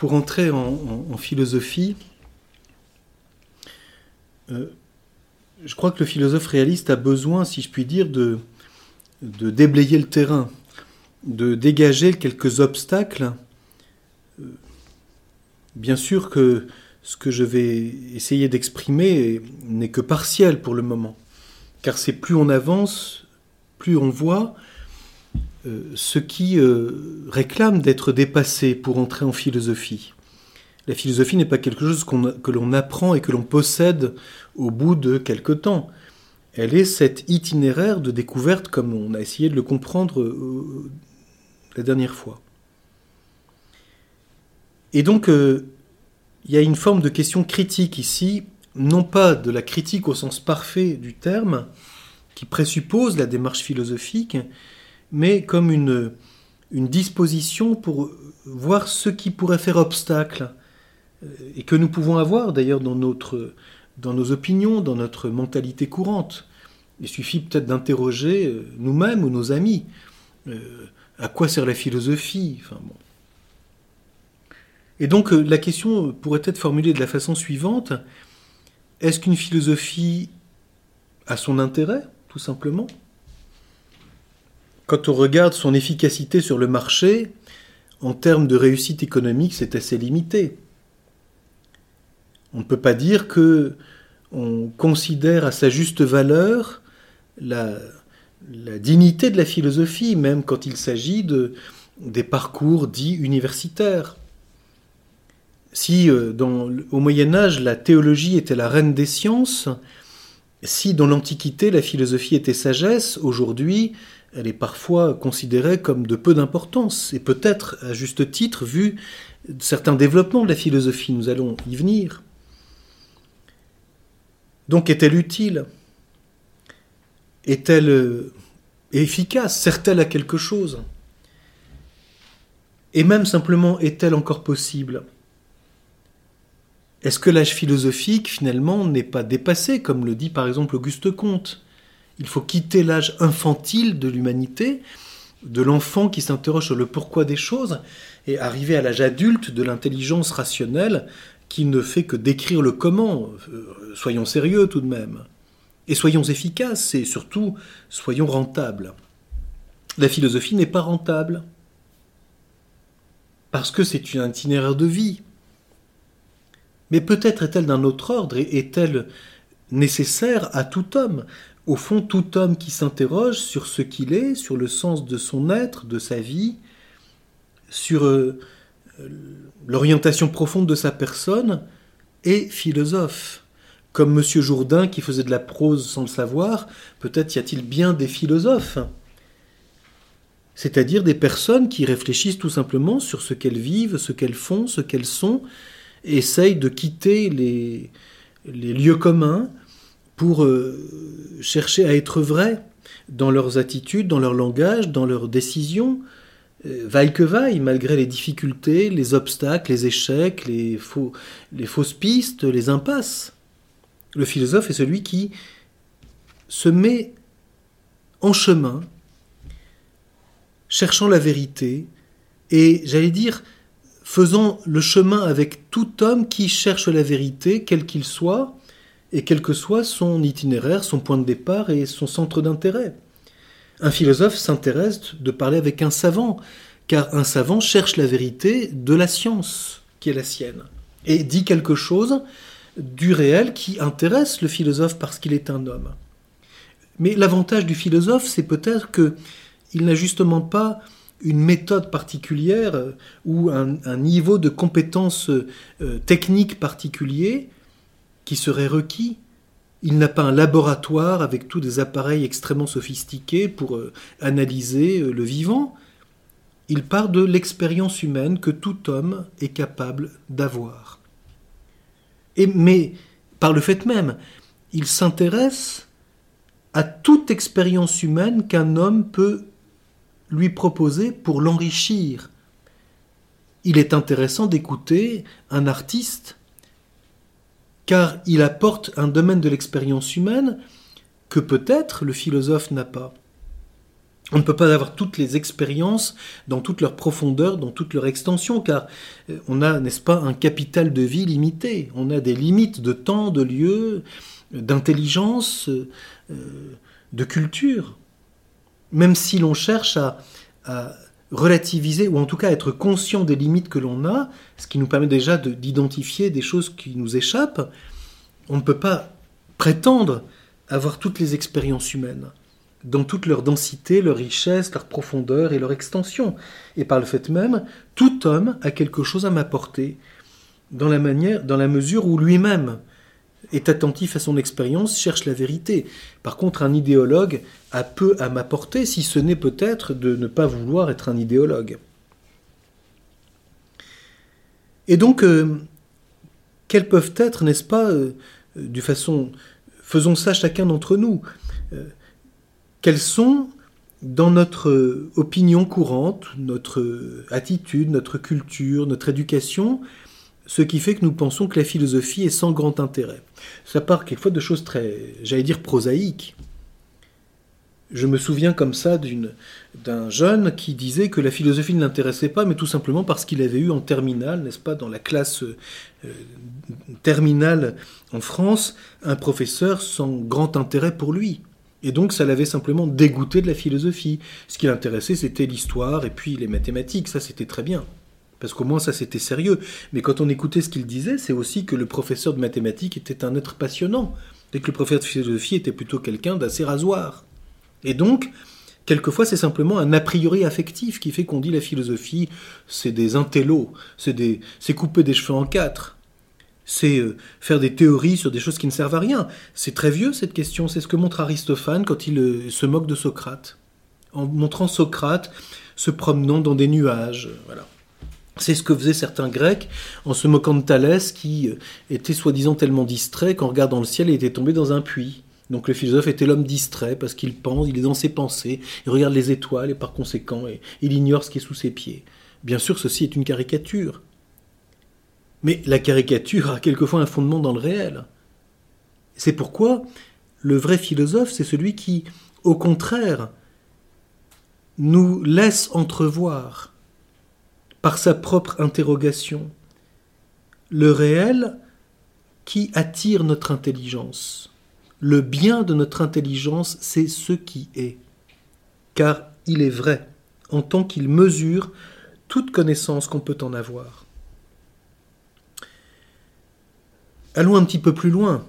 pour entrer en, philosophie, euh, je crois que le philosophe réaliste a besoin, si je puis dire, de, de déblayer le terrain, de dégager quelques obstacles. Euh, bien sûr que ce que je vais essayer d'exprimer n'est que partiel pour le moment, car c'est plus on avance, plus on voit euh, ce qui euh, réclame d'être dépassé pour entrer en philosophie. La philosophie n'est pas quelque chose que l'on apprend et que l'on possède au bout de quelque temps. Elle est cet itinéraire de découverte comme on a essayé de le comprendre euh, la dernière fois. Et donc, il y a une forme de question critique ici, non pas de la critique au sens parfait du terme, qui présuppose la démarche philosophique, mais comme une, disposition pour voir ce qui pourrait faire obstacle, euh, et que nous pouvons avoir d'ailleurs dans, nos opinions, dans notre mentalité courante. Il suffit peut-être d'interroger euh, nous-mêmes ou nos amis. Euh, à quoi sert la philosophie enfin. Et donc la question pourrait être formulée de la façon suivante. Est-ce qu'une philosophie a son intérêt tout simplement? Quand on regarde son efficacité sur le marché, en termes de réussite économique, c'est assez limité. On ne peut pas dire que on considère à sa juste valeur la, dignité de la philosophie, même quand il s'agit de, des parcours dits universitaires. Si euh, au Moyen Âge la théologie était la reine des sciences, si dans l'Antiquité la philosophie était sagesse, aujourd'hui elle est parfois considérée comme de peu d'importance, et peut-être à juste titre vu certains développements de la philosophie, nous allons y venir. Donc est-elle utile? Est-elle euh, efficace? Sert-elle à quelque chose? Et même simplement, est-elle encore possible? Est-ce que l'âge philosophique, finalement, n'est pas dépassé, comme le dit par exemple Auguste Comte? Il faut quitter l'âge infantile de l'humanité, de l'enfant qui s'interroge sur le pourquoi des choses, et arriver à l'âge adulte de l'intelligence rationnelle qui ne fait que décrire le comment. Euh, soyons sérieux tout de même. Et soyons efficaces, et surtout, soyons rentables. La philosophie n'est pas rentable. Parce que c'est un itinéraire de vie. Mais peut-être est-elle d'un autre ordre et est-elle nécessaire à tout homme? Au fond, tout homme qui s'interroge sur ce qu'il est, sur le sens de son être, de sa vie, sur euh, l'orientation profonde de sa personne, est philosophe. Comme M. Jourdain qui faisait de la prose sans le savoir, peut-être y a-t-il bien des philosophes c'est-à-dire des personnes qui réfléchissent tout simplement sur ce qu'elles vivent, ce qu'elles font, ce qu'elles sont, essayent de quitter les, les lieux communs pour euh, chercher à être vrais dans leurs attitudes, dans leur langage, dans leurs décisions, euh, vaille que vaille, malgré les difficultés, les obstacles, les échecs, les, les fausses pistes, les impasses. Le philosophe est celui qui se met en chemin, cherchant la vérité, et j'allais dire, faisant le chemin avec tout homme qui cherche la vérité, quel qu'il soit, et quel que soit son itinéraire, son point de départ et son centre d'intérêt. Un philosophe s'intéresse de parler avec un savant, car un savant cherche la vérité de la science qui est la sienne, et dit quelque chose du réel qui intéresse le philosophe parce qu'il est un homme. Mais l'avantage du philosophe, c'est peut-être que il n'a justement pas une méthode particulière ou un, niveau de compétence euh, technique particulier qui serait requis. Il n'a pas un laboratoire avec tous des appareils extrêmement sophistiqués pour euh, analyser le vivant. Il part de l'expérience humaine que tout homme est capable d'avoir. Et, mais, par le fait même, il s'intéresse à toute expérience humaine qu'un homme peut lui proposer pour l'enrichir. Il est intéressant d'écouter un artiste car il apporte un domaine de l'expérience humaine que peut-être le philosophe n'a pas. On ne peut pas avoir toutes les expériences dans toute leur profondeur, dans toute leur extension, car euh, on a, n'est-ce pas, un capital de vie limité. On a des limites de temps, de lieu, d'intelligence, euh, de culture. Même si l'on cherche à, relativiser, ou en tout cas être conscient des limites que l'on a, ce qui nous permet déjà d'identifier des choses qui nous échappent, on ne peut pas prétendre avoir toutes les expériences humaines dans toute leur densité, leur richesse, leur profondeur et leur extension. Et par le fait même, tout homme a quelque chose à m'apporter, dans la manière, dans la mesure où lui-même est attentif à son expérience, cherche la vérité. Par contre, un idéologue a peu à m'apporter, si ce n'est peut-être de ne pas vouloir être un idéologue. Et donc, euh, quelles peuvent être, n'est-ce pas, euh, de façon, faisons ça chacun d'entre nous, euh, quelles sont, dans notre opinion courante, notre attitude, notre culture, notre éducation, ce qui fait que nous pensons que la philosophie est sans grand intérêt. Ça part quelquefois de choses très, j'allais dire, prosaïques. Je me souviens comme ça d'un jeune qui disait que la philosophie ne l'intéressait pas, mais tout simplement parce qu'il avait eu en terminale, n'est-ce pas, dans la classe euh, terminale en France, un professeur sans grand intérêt pour lui. Et donc ça l'avait simplement dégoûté de la philosophie. Ce qui l'intéressait, c'était l'histoire et puis les mathématiques, ça c'était très bien. Parce qu'au moins ça c'était sérieux. Mais quand on écoutait ce qu'il disait, c'est aussi que le professeur de mathématiques était un être passionnant. Et que le professeur de philosophie était plutôt quelqu'un d'assez rasoir. Et donc, quelquefois c'est simplement un a priori affectif qui fait qu'on dit la philosophie, c'est des intellos, c'est couper des cheveux en quatre c'est euh, faire des théories sur des choses qui ne servent à rien. C'est très vieux cette question, c'est ce que montre Aristophane quand il euh, se moque de Socrate, en montrant Socrate se promenant dans des nuages. Voilà. C'est ce que faisaient certains Grecs en se moquant de Thalès qui euh, était soi-disant tellement distrait qu'en regardant le ciel, il était tombé dans un puits. Donc le philosophe était l'homme distrait parce qu'il pense, il est dans ses pensées, il regarde les étoiles et par conséquent il ignore ce qui est sous ses pieds. Bien sûr, ceci est une caricature. Mais la caricature a quelquefois un fondement dans le réel. C'est pourquoi le vrai philosophe, c'est celui qui, au contraire, nous laisse entrevoir, par sa propre interrogation, le réel qui attire notre intelligence. Le bien de notre intelligence, c'est ce qui est, car il est vrai, en tant qu'il mesure toute connaissance qu'on peut en avoir. Allons un petit peu plus loin.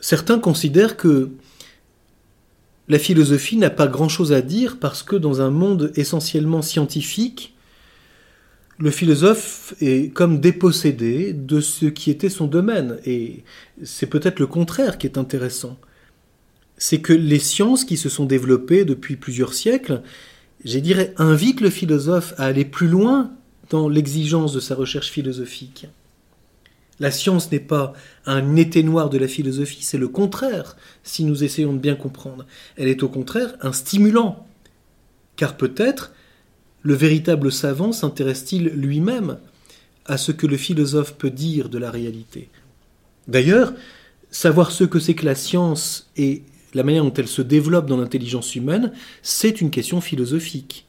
Certains considèrent que la philosophie n'a pas grand-chose à dire parce que dans un monde essentiellement scientifique, le philosophe est comme dépossédé de ce qui était son domaine. Et c'est peut-être le contraire qui est intéressant. C'est que les sciences qui se sont développées depuis plusieurs siècles, je dirais, invitent le philosophe à aller plus loin dans l'exigence de sa recherche philosophique. La science n'est pas un éteignoir de la philosophie, c'est le contraire, si nous essayons de bien comprendre. Elle est au contraire un stimulant. Car peut-être le véritable savant s'intéresse-t-il lui-même à ce que le philosophe peut dire de la réalité. D'ailleurs, savoir ce que c'est que la science et la manière dont elle se développe dans l'intelligence humaine, c'est une question philosophique.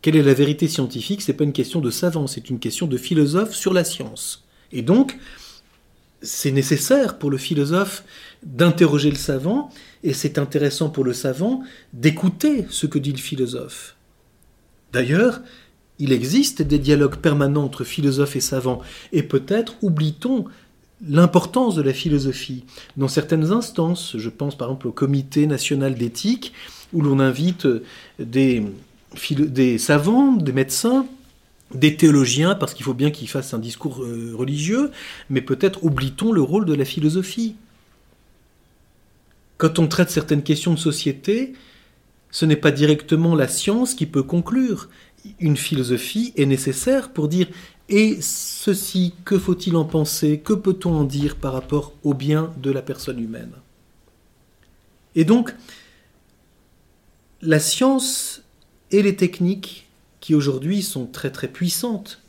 Quelle est la vérité scientifique? C'est pas une question de savant, c'est une question de philosophe sur la science. Et donc, c'est nécessaire pour le philosophe d'interroger le savant, et c'est intéressant pour le savant d'écouter ce que dit le philosophe. D'ailleurs, il existe des dialogues permanents entre philosophes et savants, et peut-être oublie-t-on l'importance de la philosophie. Dans certaines instances, je pense par exemple au Comité national d'éthique, où l'on invite des, des savants, des médecins, des théologiens, parce qu'il faut bien qu'ils fassent un discours euh, religieux, mais peut-être oublie-t-on le rôle de la philosophie. Quand on traite certaines questions de société, ce n'est pas directement la science qui peut conclure. Une philosophie est nécessaire pour dire et ceci, que faut-il en penser, que peut-on en dire par rapport au bien de la personne humaine? Et donc, la science et les techniques qui aujourd'hui sont très très puissantes,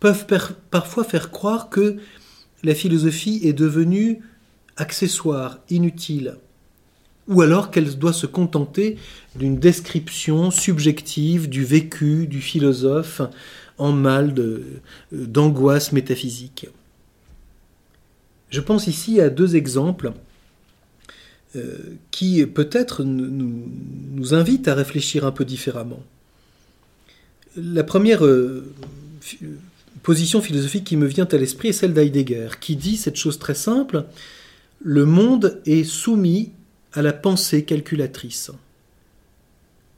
peuvent parfois faire croire que la philosophie est devenue accessoire, inutile. ou alors qu'elle doit se contenter d'une description subjective du vécu du philosophe en mal d'angoisse métaphysique. Je pense ici à deux exemples euh, qui peut-être nous, invitent à réfléchir un peu différemment. La première euh, position philosophique qui me vient à l'esprit est celle d'Heidegger, qui dit cette chose très simple, le monde est soumis à la pensée calculatrice.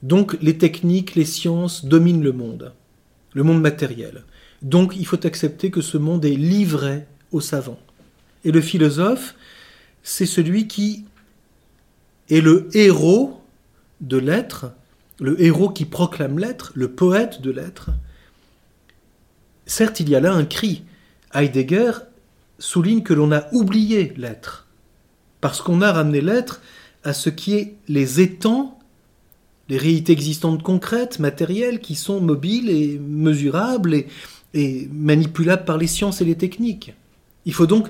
Donc les techniques, les sciences dominent le monde, le monde matériel. Donc il faut accepter que ce monde est livré aux savants. Et le philosophe, c'est celui qui est le héros de l'être, le héros qui proclame l'être, le poète de l'être. Certes, il y a là un cri. Heidegger souligne que l'on a oublié l'être, parce qu'on a ramené l'être à ce qui est les étangs, les réalités existantes concrètes, matérielles, qui sont mobiles et mesurables et, manipulables par les sciences et les techniques. Il faut donc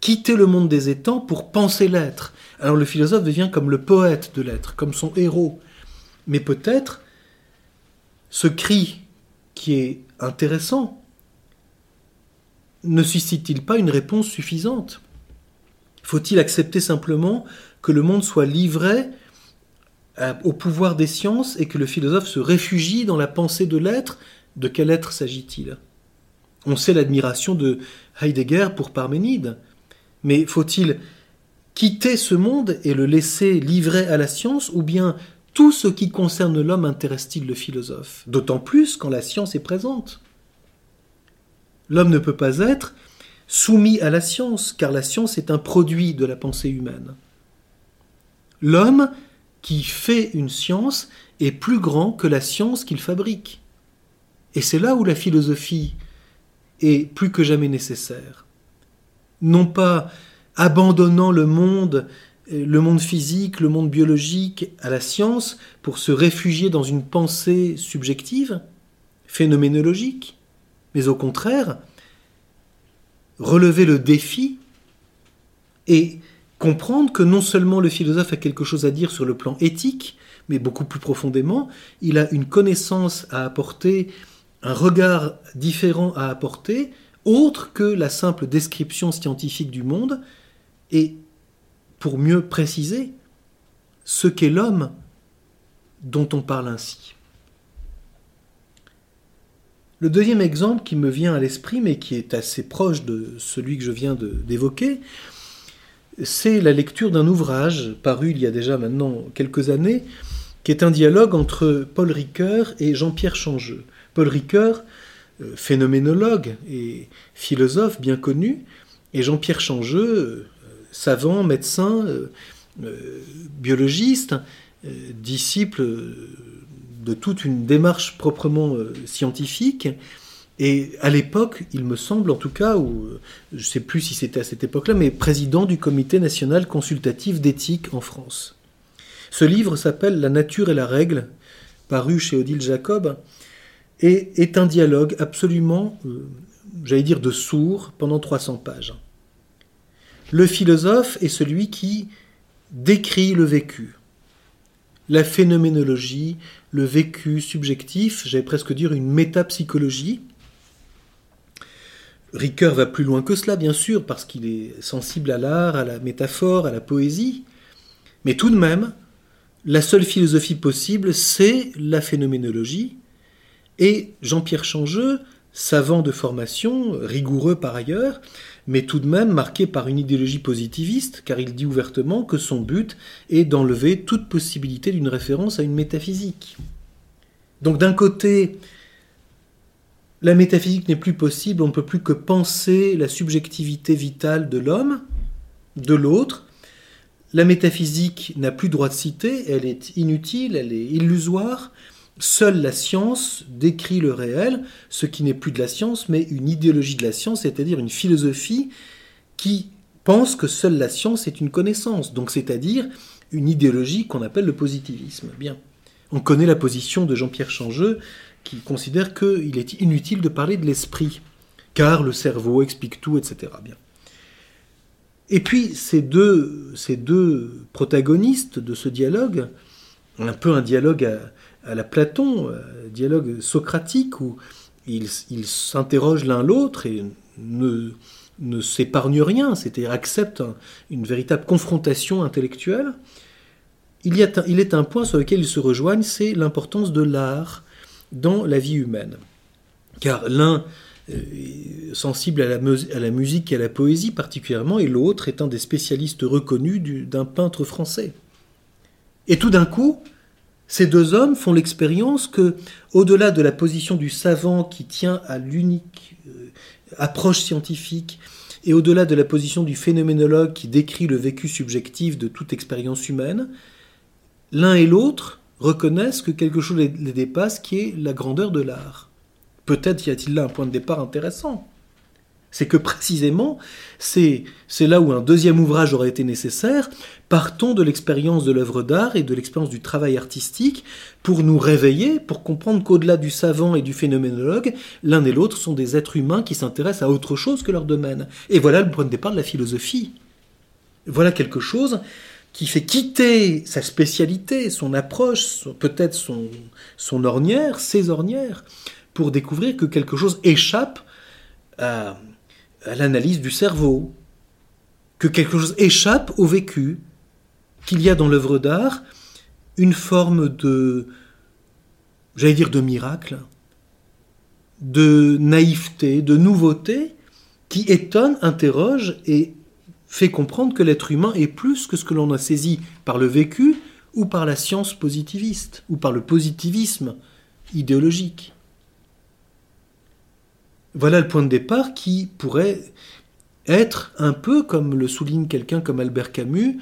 quitter le monde des étangs pour penser l'être. Alors le philosophe devient comme le poète de l'être, comme son héros. Mais peut-être ce cri qui est intéressant ne suscite-t-il pas une réponse suffisante? Faut-il accepter simplement que le monde soit livré au pouvoir des sciences et que le philosophe se réfugie dans la pensée de l'être, de quel être s'agit-il? On sait l'admiration de Heidegger pour Parménide, mais faut-il quitter ce monde et le laisser livré à la science, ou bien tout ce qui concerne l'homme intéresse-t-il le philosophe? D'autant plus quand la science est présente. L'homme ne peut pas être soumis à la science, car la science est un produit de la pensée humaine. L'homme qui fait une science est plus grand que la science qu'il fabrique. Et c'est là où la philosophie est plus que jamais nécessaire. Non pas abandonnant le monde, le monde physique, le monde biologique à la science pour se réfugier dans une pensée subjective, phénoménologique, mais au contraire, relever le défi et comprendre que non seulement le philosophe a quelque chose à dire sur le plan éthique, mais beaucoup plus profondément, il a une connaissance à apporter, un regard différent à apporter, autre que la simple description scientifique du monde, et pour mieux préciser ce qu'est l'homme dont on parle ainsi. Le deuxième exemple qui me vient à l'esprit, mais qui est assez proche de celui que je viens d'évoquer, c'est la lecture d'un ouvrage paru il y a déjà maintenant quelques années, qui est un dialogue entre Paul Ricoeur et Jean-Pierre Changeux. Paul Ricoeur, euh, phénoménologue et philosophe bien connu, et Jean-Pierre Changeux, euh, savant, médecin, euh, biologiste, disciple de toute une démarche proprement scientifique, et à l'époque, il me semble en tout cas, ou euh, je ne sais plus si c'était à cette époque-là, mais président du Comité national consultatif d'éthique en France. Ce livre s'appelle La nature et la règle, paru chez Odile Jacob, et est un dialogue absolument, euh, j'allais dire, de sourd pendant 300 pages. Le philosophe est celui qui décrit le vécu, la phénoménologie, le vécu subjectif, j'allais presque dire une métapsychologie, Ricoeur va plus loin que cela, bien sûr, parce qu'il est sensible à l'art, à la métaphore, à la poésie. Mais tout de même, la seule philosophie possible, c'est la phénoménologie. Et Jean-Pierre Changeux, savant de formation, rigoureux par ailleurs, mais tout de même marqué par une idéologie positiviste, car il dit ouvertement que son but est d'enlever toute possibilité d'une référence à une métaphysique. Donc d'un côté, la métaphysique n'est plus possible, on ne peut plus que penser la subjectivité vitale de l'homme, de l'autre. La métaphysique n'a plus droit de citer, elle est inutile, elle est illusoire. Seule la science décrit le réel, ce qui n'est plus de la science, mais une idéologie de la science, c'est-à-dire une philosophie qui pense que seule la science est une connaissance, donc c'est-à-dire une idéologie qu'on appelle le positivisme. Bien. On connaît la position de Jean-Pierre Changeux, qui considère qu'il est inutile de parler de l'esprit, car le cerveau explique tout, etc. Bien. Et puis ces deux, ces deux protagonistes de ce dialogue, un peu un dialogue à, la Platon, un dialogue socratique où ils s'interrogent l'un l'autre et ne, ne s'épargnent rien, c'est-à-dire acceptent une véritable confrontation intellectuelle. Il, y a, il est un point sur lequel ils se rejoignent, c'est l'importance de l'art dans la vie humaine. Car l'un est sensible à la, à la, musique et à la poésie particulièrement, et l'autre est un des spécialistes reconnus d'un peintre français. Et tout d'un coup, ces deux hommes font l'expérience que, au-delà de la position du savant qui tient à l'unique euh, approche scientifique, et au-delà de la position du phénoménologue qui décrit le vécu subjectif de toute expérience humaine, l'un et l'autre reconnaissent que quelque chose les dépasse, qui est la grandeur de l'art. Peut-être y a-t-il là un point de départ intéressant. C'est que précisément, c'est là où un deuxième ouvrage aurait été nécessaire. Partons de l'expérience de l'œuvre d'art et de l'expérience du travail artistique pour nous réveiller, pour comprendre qu'au-delà du savant et du phénoménologue, l'un et l'autre sont des êtres humains qui s'intéressent à autre chose que leur domaine. Et voilà le point de départ de la philosophie. Voilà quelque chose qui fait quitter sa spécialité, son approche, peut-être son, son ornière, ses ornières, pour découvrir que quelque chose échappe à, à l'analyse du cerveau, que quelque chose échappe au vécu, qu'il y a dans l'œuvre d'art une forme de, j'allais dire de miracle, de naïveté, de nouveauté, qui étonne, interroge et fait comprendre que l'être humain est plus que ce que l'on a saisi par le vécu ou par la science positiviste, ou par le positivisme idéologique. Voilà le point de départ qui pourrait être un peu, comme le souligne quelqu'un comme Albert Camus,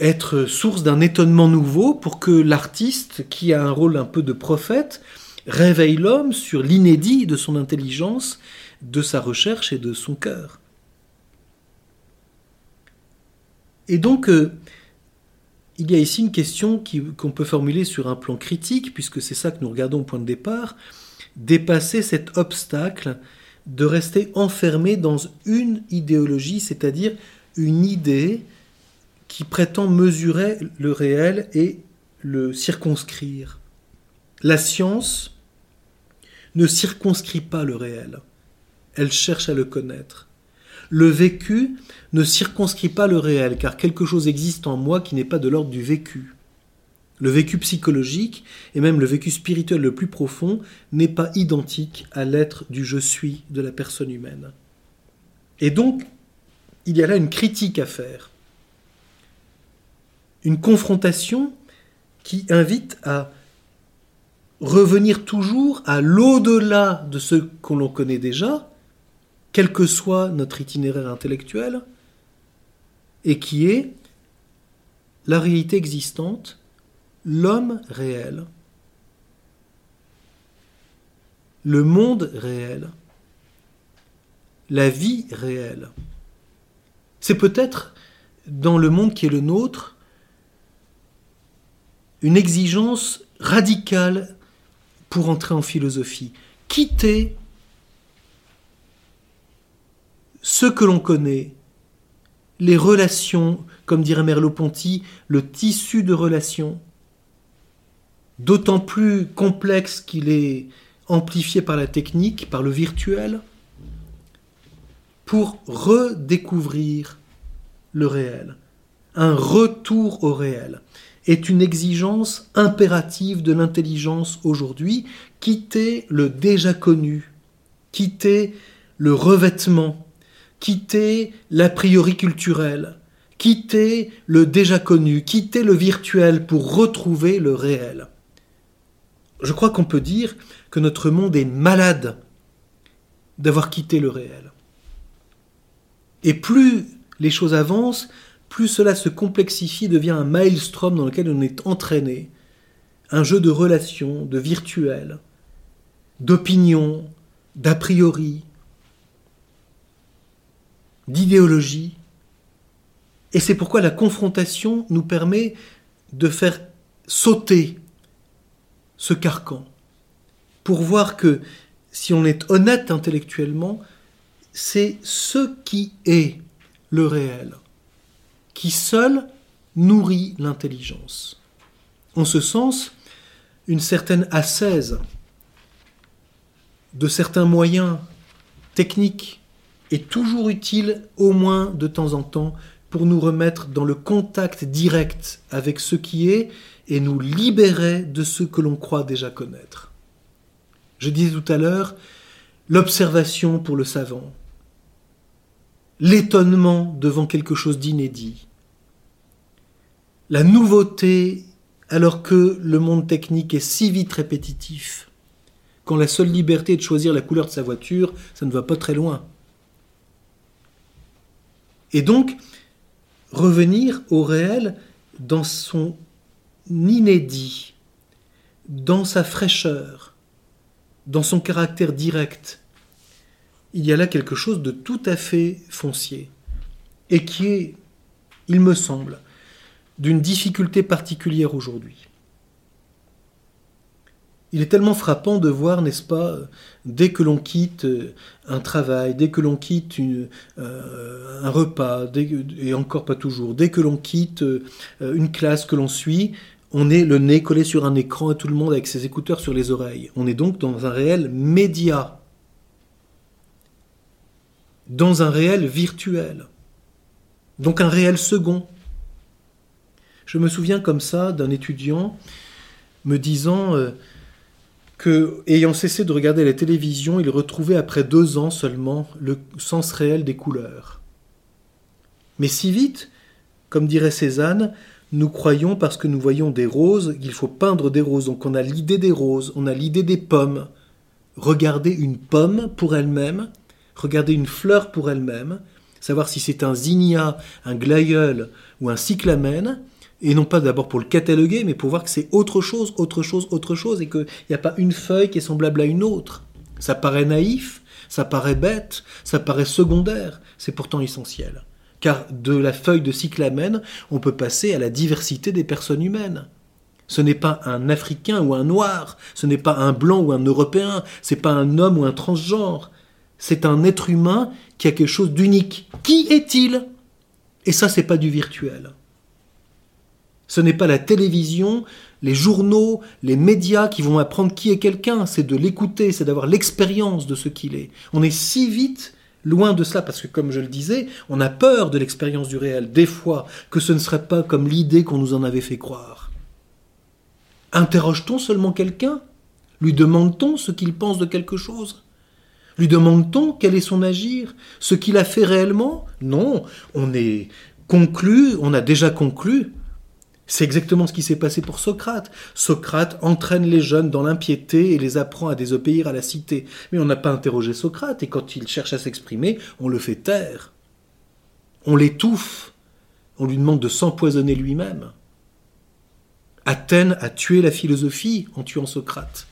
être source d'un étonnement nouveau pour que l'artiste, qui a un rôle un peu de prophète, réveille l'homme sur l'inédit de son intelligence, de sa recherche et de son cœur. Et donc, euh, il y a ici une question qu'on peut formuler sur un plan critique, puisque c'est ça que nous regardons au point de départ dépasser cet obstacle de rester enfermé dans une idéologie, c'est-à-dire une idée qui prétend mesurer le réel et le circonscrire. La science ne circonscrit pas le réel, elle cherche à le connaître. Le vécu ne circonscrit pas le réel, car quelque chose existe en moi qui n'est pas de l'ordre du vécu. Le vécu psychologique et même le vécu spirituel le plus profond n'est pas identique à l'être du je suis de la personne humaine. Et donc, il y a là une critique à faire, une confrontation qui invite à revenir toujours à l'au-delà de ce que l'on connaît déjà, quel que soit notre itinéraire intellectuel, et qui est la réalité existante l'homme réel, le monde réel, la vie réelle. C'est peut-être dans le monde qui est le nôtre une exigence radicale pour entrer en philosophie. Quitter ce que l'on connaît, les relations, comme dirait Merleau-Ponty, le tissu de relations, d'autant plus complexe qu'il est amplifié par la technique, par le virtuel, pour redécouvrir le réel. Un retour au réel est une exigence impérative de l'intelligence aujourd'hui, quitter le déjà connu, quitter le revêtement, quitter l'a priori culturel, quitter le déjà connu, quitter le virtuel pour retrouver le réel je crois qu'on peut dire que notre monde est malade d'avoir quitté le réel. Et plus les choses avancent, plus cela se complexifie, devient un maelstrom dans lequel on est entraîné, un jeu de relations, de virtuel, d'opinion, d'a priori, d'idéologie. Et c'est pourquoi la confrontation nous permet de faire sauter ce carcan, pour voir que si on est honnête intellectuellement, c'est ce qui est le réel, qui seul nourrit l'intelligence. En ce sens, une certaine ascèse de certains moyens techniques est toujours utile, au moins de temps en temps, pour nous remettre dans le contact direct avec ce qui est et nous libérer de ce que l'on croit déjà connaître. Je disais tout à l'heure, l'observation pour le savant, l'étonnement devant quelque chose d'inédit, la nouveauté alors que le monde technique est si vite répétitif, quand la seule liberté est de choisir la couleur de sa voiture, ça ne va pas très loin. Et donc, revenir au réel dans son inédit, dans sa fraîcheur, dans son caractère direct, il y a là quelque chose de tout à fait foncier, et qui est, il me semble, d'une difficulté particulière aujourd'hui. Il est tellement frappant de voir, n'est-ce pas, dès que l'on quitte euh, un travail, dès que l'on quitte euh, un repas, et encore pas toujours, dès que l'on quitte euh, une classe que l'on suit, on est le nez collé sur un écran et tout le monde avec ses écouteurs sur les oreilles. On est donc dans un réel média, dans un réel virtuel, donc un réel second. Je me souviens comme ça d'un étudiant me disant euh, que, ayant cessé de regarder la télévision, il retrouvait après deux ans seulement le sens réel des couleurs. Mais si vite, comme dirait Cézanne, nous croyons parce que nous voyons des roses qu'il faut peindre des roses. Donc on a l'idée des roses, on a l'idée des pommes. Regarder une pomme pour elle-même, regarder une fleur pour elle-même, savoir si c'est un zinnia, un glaïeul ou un cyclamène, et non pas d'abord pour le cataloguer, mais pour voir que c'est autre chose, autre chose, autre chose, et qu'il n'y a pas une feuille qui est semblable à une autre. Ça paraît naïf, ça paraît bête, ça paraît secondaire, c'est pourtant essentiel. Car de la feuille de cyclamène, on peut passer à la diversité des personnes humaines. Ce n'est pas un Africain ou un Noir, ce n'est pas un Blanc ou un Européen, c'est pas un homme ou un transgenre. C'est un être humain qui a quelque chose d'unique. Qui est-il? Et ça, c'est pas du virtuel. Ce n'est pas la télévision, les journaux, les médias qui vont apprendre qui est quelqu'un, c'est de l'écouter, c'est d'avoir l'expérience de ce qu'il est. On est si vite loin de cela, parce que comme je le disais, on a peur de l'expérience du réel, des fois, que ce ne serait pas comme l'idée qu'on nous en avait fait croire. Interroge-t-on seulement quelqu'un? Lui demande-t-on ce qu'il pense de quelque chose? Lui demande-t-on quel est son agir? Ce qu'il a fait réellement? Non, on est conclu, on a déjà conclu c'est exactement ce qui s'est passé pour Socrate. Socrate entraîne les jeunes dans l'impiété et les apprend à désobéir à la cité. Mais on n'a pas interrogé Socrate, et quand il cherche à s'exprimer, on le fait taire. On l'étouffe. On lui demande de s'empoisonner lui-même. Athènes a tué la philosophie en tuant Socrate.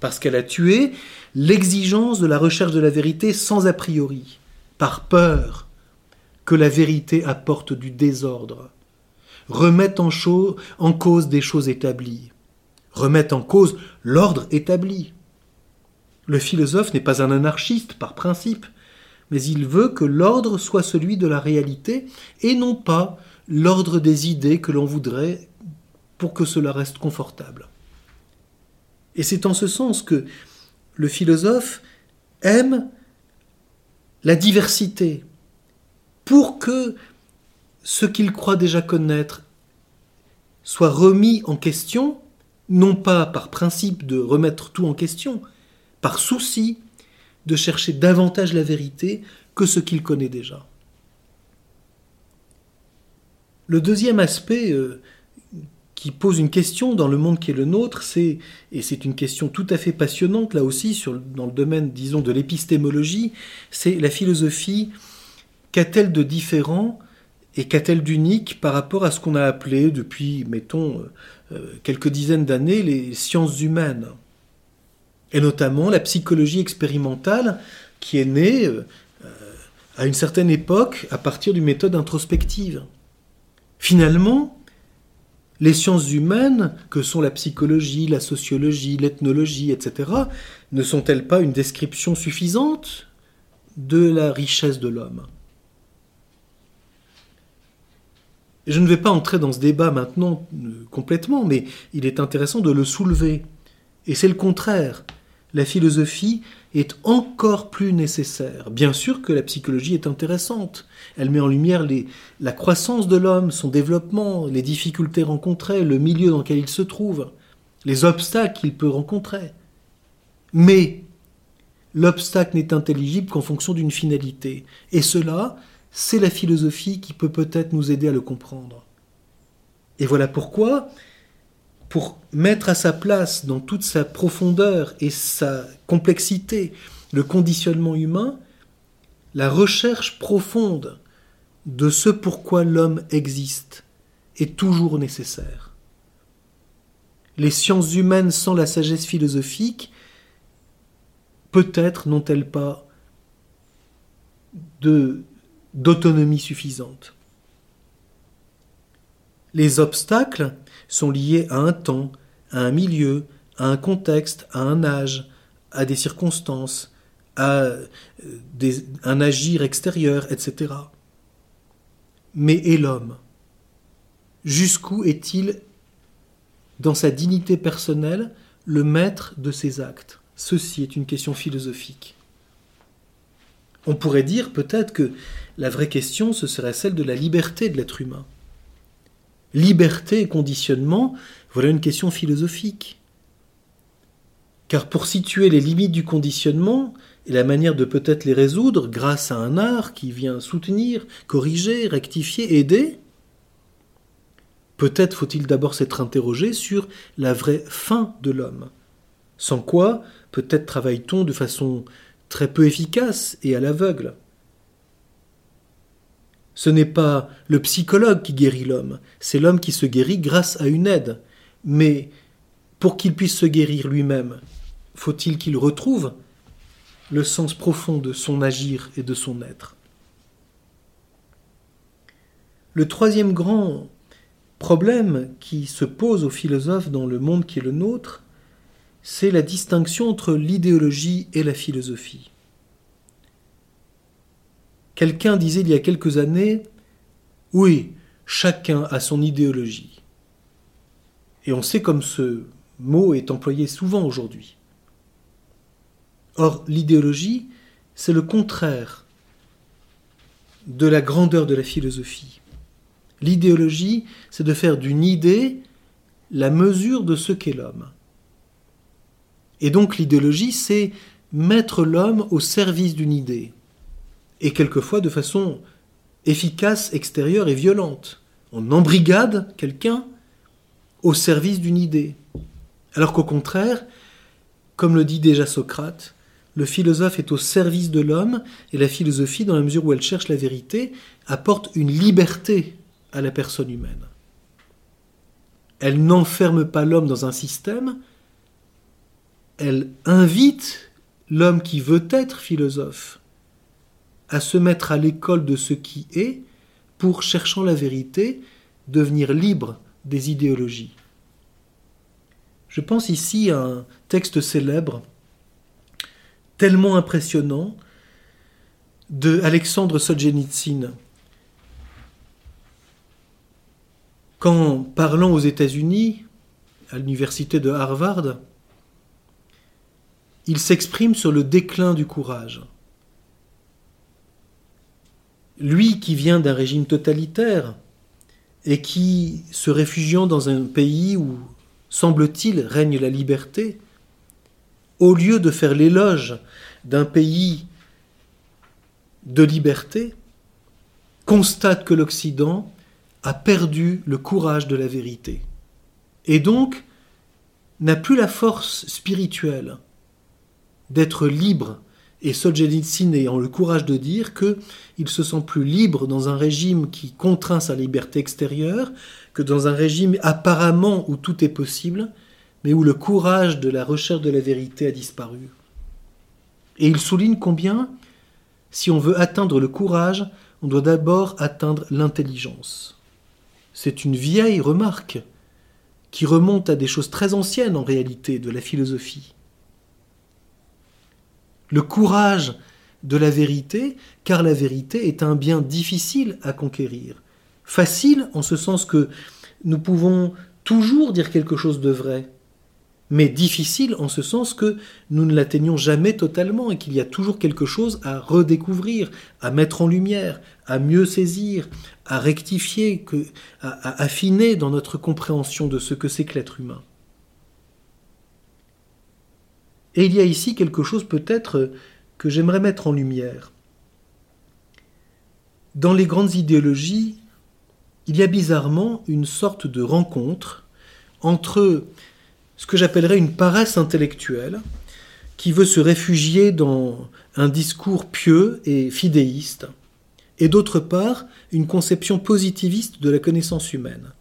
Parce qu'elle a tué l'exigence de la recherche de la vérité sans a priori, par peur que la vérité apporte du désordre remettent en, cause des choses établies, remettent en cause l'ordre établi. Le philosophe n'est pas un anarchiste par principe, mais il veut que l'ordre soit celui de la réalité et non pas l'ordre des idées que l'on voudrait pour que cela reste confortable. Et c'est en ce sens que le philosophe aime la diversité pour que ce qu'il croit déjà connaître soit remis en question, non pas par principe de remettre tout en question, par souci de chercher davantage la vérité que ce qu'il connaît déjà. Le deuxième aspect euh, qui pose une question dans le monde qui est le nôtre, c'est, et c'est une question tout à fait passionnante là aussi dans le domaine, disons, de l'épistémologie, c'est la philosophie, qu'a-t-elle de différent et qu'a-t-elle d'unique par rapport à ce qu'on a appelé depuis, mettons, euh, euh, quelques dizaines d'années, les sciences humaines? Et notamment la psychologie expérimentale qui est née euh, à une certaine époque à partir d'une méthode introspective. Finalement, les sciences humaines, que sont la psychologie, la sociologie, l'ethnologie, etc., ne sont-elles pas une description suffisante de la richesse de l'homme? Je ne vais pas entrer dans ce débat maintenant euh, complètement, mais il est intéressant de le soulever. Et c'est le contraire. La philosophie est encore plus nécessaire. Bien sûr que la psychologie est intéressante. Elle met en lumière la croissance de l'homme, son développement, les difficultés rencontrées, le milieu dans lequel il se trouve, les obstacles qu'il peut rencontrer. Mais l'obstacle n'est intelligible qu'en fonction d'une finalité. Et cela, c'est la philosophie qui peut peut-être nous aider à le comprendre. Et voilà pourquoi, pour mettre à sa place dans toute sa profondeur et sa complexité le conditionnement humain, la recherche profonde de ce pourquoi l'homme existe est toujours nécessaire. Les sciences humaines sans la sagesse philosophique, peut-être n'ont-elles pas de d'autonomie suffisante. Les obstacles sont liés à un temps, à un milieu, à un contexte, à un âge, à des circonstances, à euh, un agir extérieur, etc. Mais et l'homme? Jusqu'où est-il, dans sa dignité personnelle, le maître de ses actes? Ceci est une question philosophique. On pourrait dire peut-être que la vraie question, ce serait celle de la liberté de l'être humain. Liberté et conditionnement, voilà une question philosophique. Car pour situer les limites du conditionnement et la manière de peut-être les résoudre grâce à un art qui vient soutenir, corriger, rectifier, aider, peut-être faut-il d'abord s'être interrogé sur la vraie fin de l'homme. Sans quoi, peut-être travaille-t-on de façon très peu efficace et à l'aveugle. Ce n'est pas le psychologue qui guérit l'homme, c'est l'homme qui se guérit grâce à une aide. Mais pour qu'il puisse se guérir lui-même, faut-il qu'il retrouve le sens profond de son agir et de son être? Le troisième grand problème qui se pose aux philosophes dans le monde qui est le nôtre, c'est la distinction entre l'idéologie et la philosophie. Quelqu'un disait il y a quelques années, oui, chacun a son idéologie. Et on sait comme ce mot est employé souvent aujourd'hui. Or, l'idéologie, c'est le contraire de la grandeur de la philosophie. L'idéologie, c'est de faire d'une idée la mesure de ce qu'est l'homme. Et donc l'idéologie, c'est mettre l'homme au service d'une idée et quelquefois de façon efficace, extérieure et violente. On embrigade quelqu'un au service d'une idée. Alors qu'au contraire, comme le dit déjà Socrate, le philosophe est au service de l'homme et la philosophie, dans la mesure où elle cherche la vérité, apporte une liberté à la personne humaine. Elle n'enferme pas l'homme dans un système, elle invite l'homme qui veut être philosophe à se mettre à l'école de ce qui est pour, cherchant la vérité, devenir libre des idéologies. Je pense ici à un texte célèbre, tellement impressionnant, de Alexandre Solzhenitsyn. Quand, parlant aux États-Unis, à l'université de Harvard, il s'exprime sur le déclin du courage lui qui vient d'un régime totalitaire et qui, se réfugiant dans un pays où, semble-t-il, règne la liberté, au lieu de faire l'éloge d'un pays de liberté, constate que l'Occident a perdu le courage de la vérité, et donc n'a plus la force spirituelle d'être libre et Solzhenitsyn ayant le courage de dire qu'il se sent plus libre dans un régime qui contraint sa liberté extérieure que dans un régime apparemment où tout est possible, mais où le courage de la recherche de la vérité a disparu. Et il souligne combien, si on veut atteindre le courage, on doit d'abord atteindre l'intelligence. C'est une vieille remarque qui remonte à des choses très anciennes en réalité de la philosophie le courage de la vérité, car la vérité est un bien difficile à conquérir. Facile en ce sens que nous pouvons toujours dire quelque chose de vrai, mais difficile en ce sens que nous ne l'atteignons jamais totalement et qu'il y a toujours quelque chose à redécouvrir, à mettre en lumière, à mieux saisir, à rectifier, à, affiner dans notre compréhension de ce que c'est que l'être humain. Et il y a ici quelque chose peut-être que j'aimerais mettre en lumière. Dans les grandes idéologies, il y a bizarrement une sorte de rencontre entre ce que j'appellerais une paresse intellectuelle qui veut se réfugier dans un discours pieux et fidéiste, et d'autre part une conception positiviste de la connaissance humaine.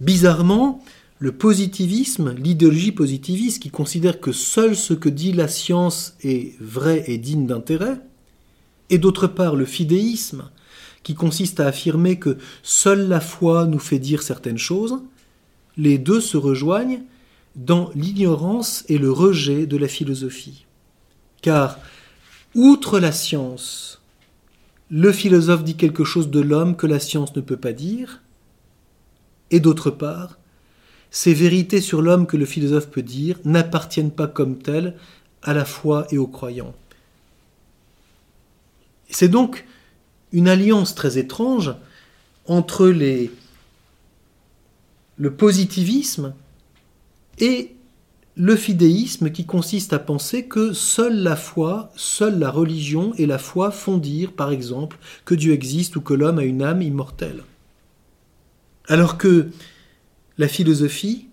Bizarrement, le positivisme, l'idéologie positiviste qui considère que seul ce que dit la science est vrai et digne d'intérêt, et d'autre part le fidéisme qui consiste à affirmer que seule la foi nous fait dire certaines choses, les deux se rejoignent dans l'ignorance et le rejet de la philosophie. Car, outre la science, le philosophe dit quelque chose de l'homme que la science ne peut pas dire, et d'autre part, ces vérités sur l'homme que le philosophe peut dire n'appartiennent pas comme telles à la foi et aux croyants. C'est donc une alliance très étrange entre le positivisme et le fidéisme qui consiste à penser que seule la foi, seule la religion et la foi font dire, par exemple, que Dieu existe ou que l'homme a une âme immortelle. Alors que la philosophie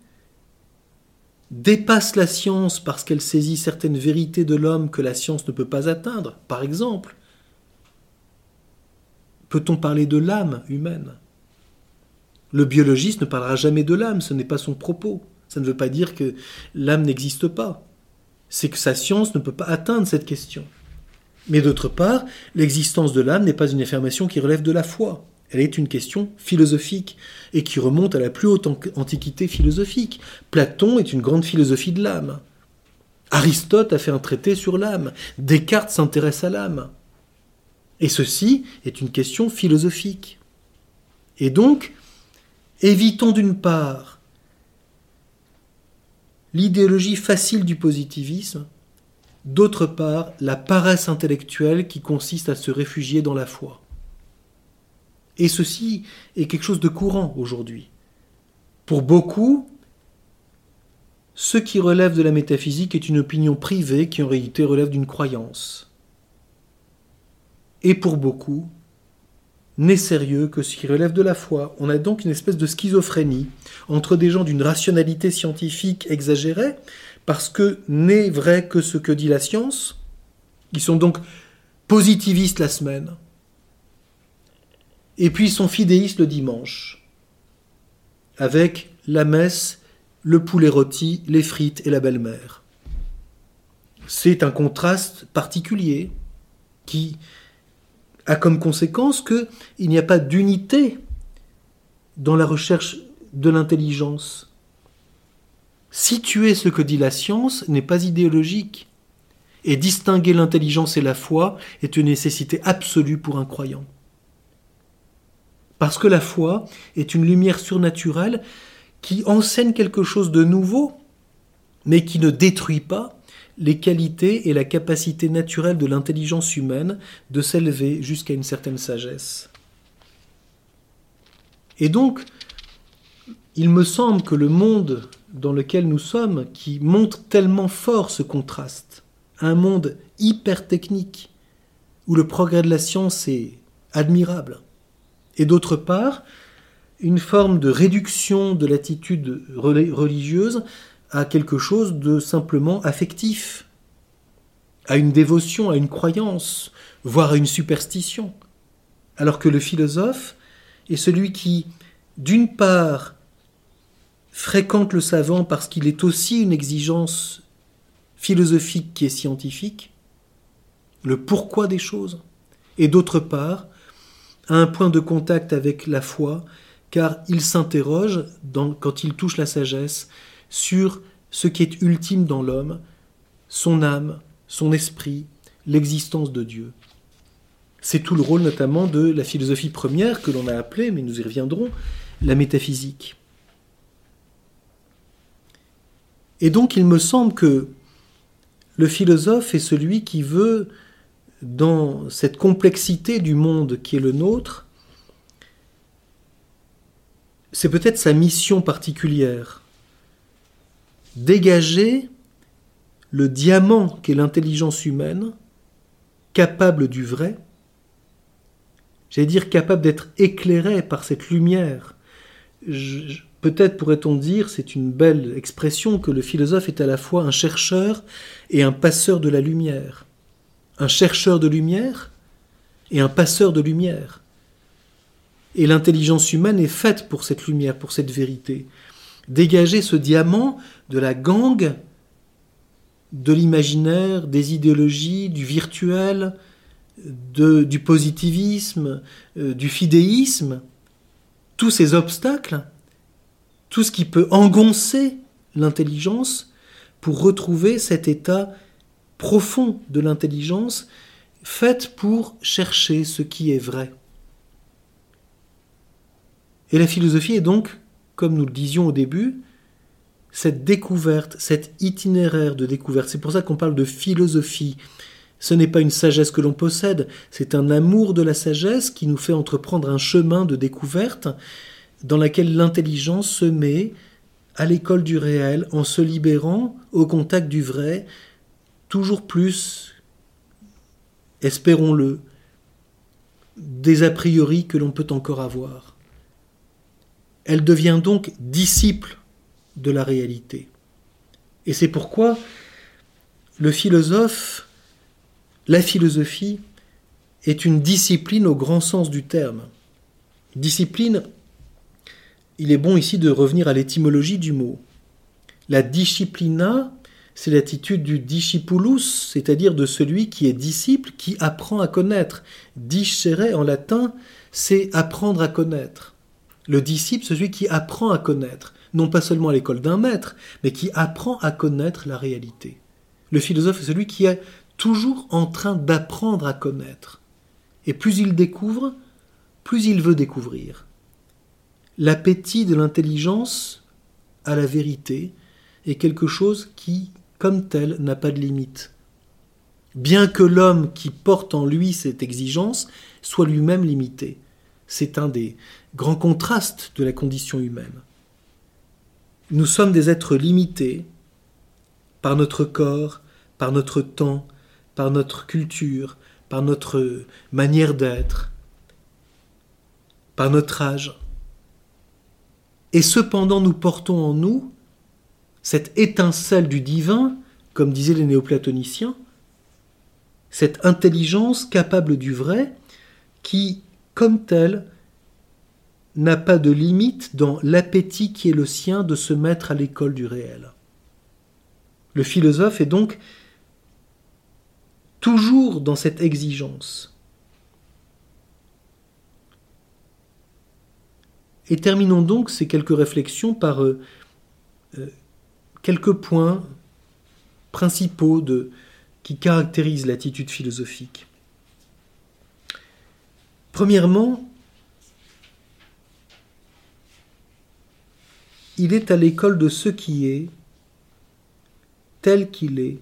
dépasse la science parce qu'elle saisit certaines vérités de l'homme que la science ne peut pas atteindre. Par exemple, peut-on parler de l'âme humaine? Le biologiste ne parlera jamais de l'âme, ce n'est pas son propos. Ça ne veut pas dire que l'âme n'existe pas. C'est que sa science ne peut pas atteindre cette question. Mais d'autre part, l'existence de l'âme n'est pas une affirmation qui relève de la foi. Elle est une question philosophique et qui remonte à la plus haute antiquité philosophique. Platon est une grande philosophie de l'âme. Aristote a fait un traité sur l'âme. Descartes s'intéresse à l'âme. Et ceci est une question philosophique. Et donc, évitons d'une part l'idéologie facile du positivisme, d'autre part la paresse intellectuelle qui consiste à se réfugier dans la foi. Et ceci est quelque chose de courant aujourd'hui. Pour beaucoup, ce qui relève de la métaphysique est une opinion privée qui en réalité relève d'une croyance. Et pour beaucoup, n'est sérieux que ce qui relève de la foi. On a donc une espèce de schizophrénie entre des gens d'une rationalité scientifique exagérée, parce que n'est vrai que ce que dit la science, ils sont donc positivistes la semaine, et puis son fidéiste le dimanche, avec la messe, le poulet rôti, les frites et la belle-mère. C'est un contraste particulier qui a comme conséquence qu'il n'y a pas d'unité dans la recherche de l'intelligence. Situer ce que dit la science n'est pas idéologique, et distinguer l'intelligence et la foi est une nécessité absolue pour un croyant. Parce que la foi est une lumière surnaturelle qui enseigne quelque chose de nouveau, mais qui ne détruit pas les qualités et la capacité naturelle de l'intelligence humaine de s'élever jusqu'à une certaine sagesse. Et donc, il me semble que le monde dans lequel nous sommes, qui montre tellement fort ce contraste, un monde hyper technique, où le progrès de la science est admirable, et d'autre part, une forme de réduction de l'attitude religieuse à quelque chose de simplement affectif, à une dévotion, à une croyance, voire à une superstition. Alors que le philosophe est celui qui, d'une part, fréquente le savant parce qu'il est aussi une exigence philosophique qui est scientifique, le pourquoi des choses, et d'autre part, a un point de contact avec la foi, car il s'interroge, quand il touche la sagesse, sur ce qui est ultime dans l'homme, son âme, son esprit, l'existence de Dieu. C'est tout le rôle notamment de la philosophie première que l'on a appelée, mais nous y reviendrons, la métaphysique. Et donc il me semble que le philosophe est celui qui veut, dans cette complexité du monde qui est le nôtre, c'est peut-être sa mission particulière, dégager le diamant qu'est l'intelligence humaine, capable du vrai, j'allais dire capable d'être éclairé par cette lumière. Peut-être pourrait-on dire, c'est une belle expression, que le philosophe est à la fois un chercheur et un passeur de la lumière. Un chercheur de lumière et un passeur de lumière. Et l'intelligence humaine est faite pour cette lumière, pour cette vérité. Dégager ce diamant de la gangue de l'imaginaire, des idéologies, du virtuel, du positivisme, euh, du fidéisme, tous ces obstacles, tout ce qui peut engoncer l'intelligence pour retrouver cet état profond de l'intelligence faite pour chercher ce qui est vrai. Et la philosophie est donc, comme nous le disions au début, cette découverte, cet itinéraire de découverte. C'est pour ça qu'on parle de philosophie. Ce n'est pas une sagesse que l'on possède, c'est un amour de la sagesse qui nous fait entreprendre un chemin de découverte dans laquelle l'intelligence se met à l'école du réel en se libérant au contact du vrai, toujours plus, espérons-le, des a priori que l'on peut encore avoir. Elle devient donc disciple de la réalité. Et c'est pourquoi le philosophe, la philosophie, est une discipline au grand sens du terme. Discipline, il est bon ici de revenir à l'étymologie du mot. La disciplina, c'est l'attitude du discipulus, c'est-à-dire de celui qui est disciple, qui apprend à connaître. Discere en latin, c'est apprendre à connaître. Le disciple, celui qui apprend à connaître non pas seulement à l'école d'un maître, mais qui apprend à connaître la réalité. Le philosophe est celui qui est toujours en train d'apprendre à connaître. Et plus il découvre, plus il veut découvrir. L'appétit de l'intelligence à la vérité est quelque chose qui, comme tel, n'a pas de limite. Bien que l'homme qui porte en lui cette exigence soit lui-même limité. C'est un des grands contrastes de la condition humaine. Nous sommes des êtres limités par notre corps, par notre temps, par notre culture, par notre manière d'être, par notre âge. Et cependant nous portons en nous cette étincelle du divin, comme disaient les néoplatoniciens, cette intelligence capable du vrai, qui, comme telle, n'a pas de limite dans l'appétit qui est le sien de se mettre à l'école du réel. Le philosophe est donc toujours dans cette exigence. Et terminons donc ces quelques réflexions par euh, euh, quelques points principaux de, qui caractérisent l'attitude philosophique. Premièrement, Il est à l'école de ce qui est, tel qu'il est,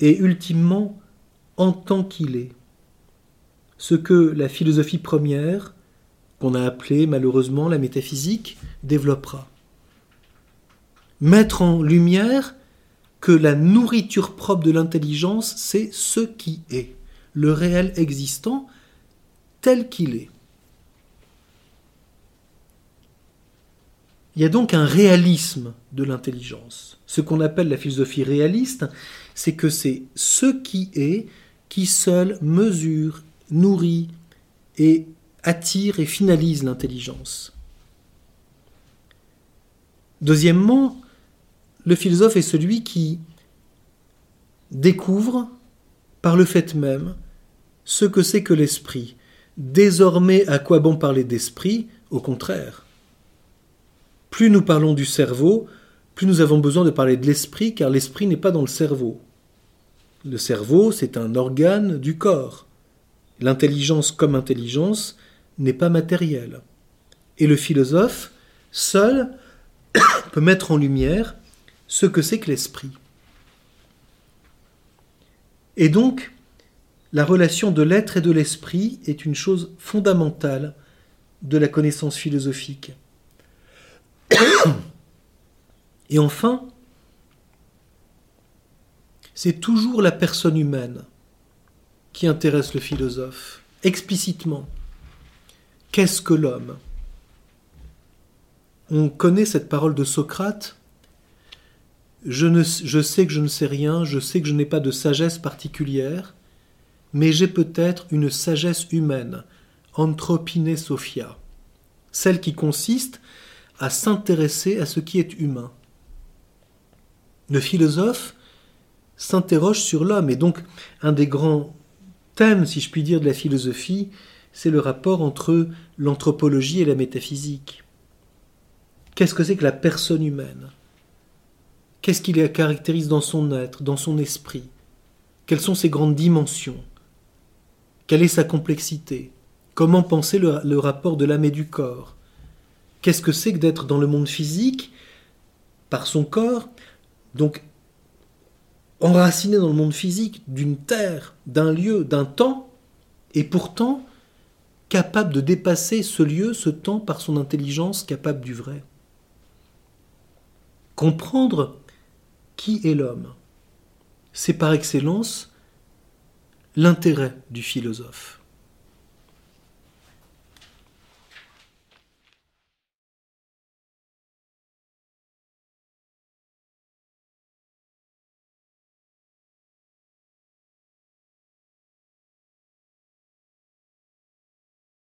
et ultimement en tant qu'il est. Ce que la philosophie première, qu'on a appelée malheureusement la métaphysique, développera. Mettre en lumière que la nourriture propre de l'intelligence, c'est ce qui est, le réel existant tel qu'il est. Il y a donc un réalisme de l'intelligence. Ce qu'on appelle la philosophie réaliste, c'est que c'est ce qui est qui seul mesure, nourrit et attire et finalise l'intelligence. Deuxièmement, le philosophe est celui qui découvre par le fait même ce que c'est que l'esprit. Désormais, à quoi bon parler d'esprit? Au contraire. Plus nous parlons du cerveau, plus nous avons besoin de parler de l'esprit, car l'esprit n'est pas dans le cerveau. Le cerveau, c'est un organe du corps. L'intelligence comme intelligence n'est pas matérielle. Et le philosophe, seul, peut mettre en lumière ce que c'est que l'esprit. Et donc, la relation de l'être et de l'esprit est une chose fondamentale de la connaissance philosophique. Et enfin, c'est toujours la personne humaine qui intéresse le philosophe, explicitement. Qu'est-ce que l'homme? On connaît cette parole de Socrate. Je, ne, je sais que je ne sais rien, je sais que je n'ai pas de sagesse particulière, mais j'ai peut-être une sagesse humaine, anthropine sophia, celle qui consiste à s'intéresser à ce qui est humain. Le philosophe s'interroge sur l'homme, et donc un des grands thèmes, si je puis dire, de la philosophie, c'est le rapport entre l'anthropologie et la métaphysique. Qu'est-ce que c'est que la personne humaine? Qu'est-ce qui la caractérise dans son être, dans son esprit? Quelles sont ses grandes dimensions? Quelle est sa complexité? Comment penser le, rapport de l'âme et du corps? Qu'est-ce que c'est que d'être dans le monde physique par son corps Donc, enraciné dans le monde physique d'une terre, d'un lieu, d'un temps, et pourtant capable de dépasser ce lieu, ce temps par son intelligence capable du vrai? Comprendre qui est l'homme, c'est par excellence l'intérêt du philosophe.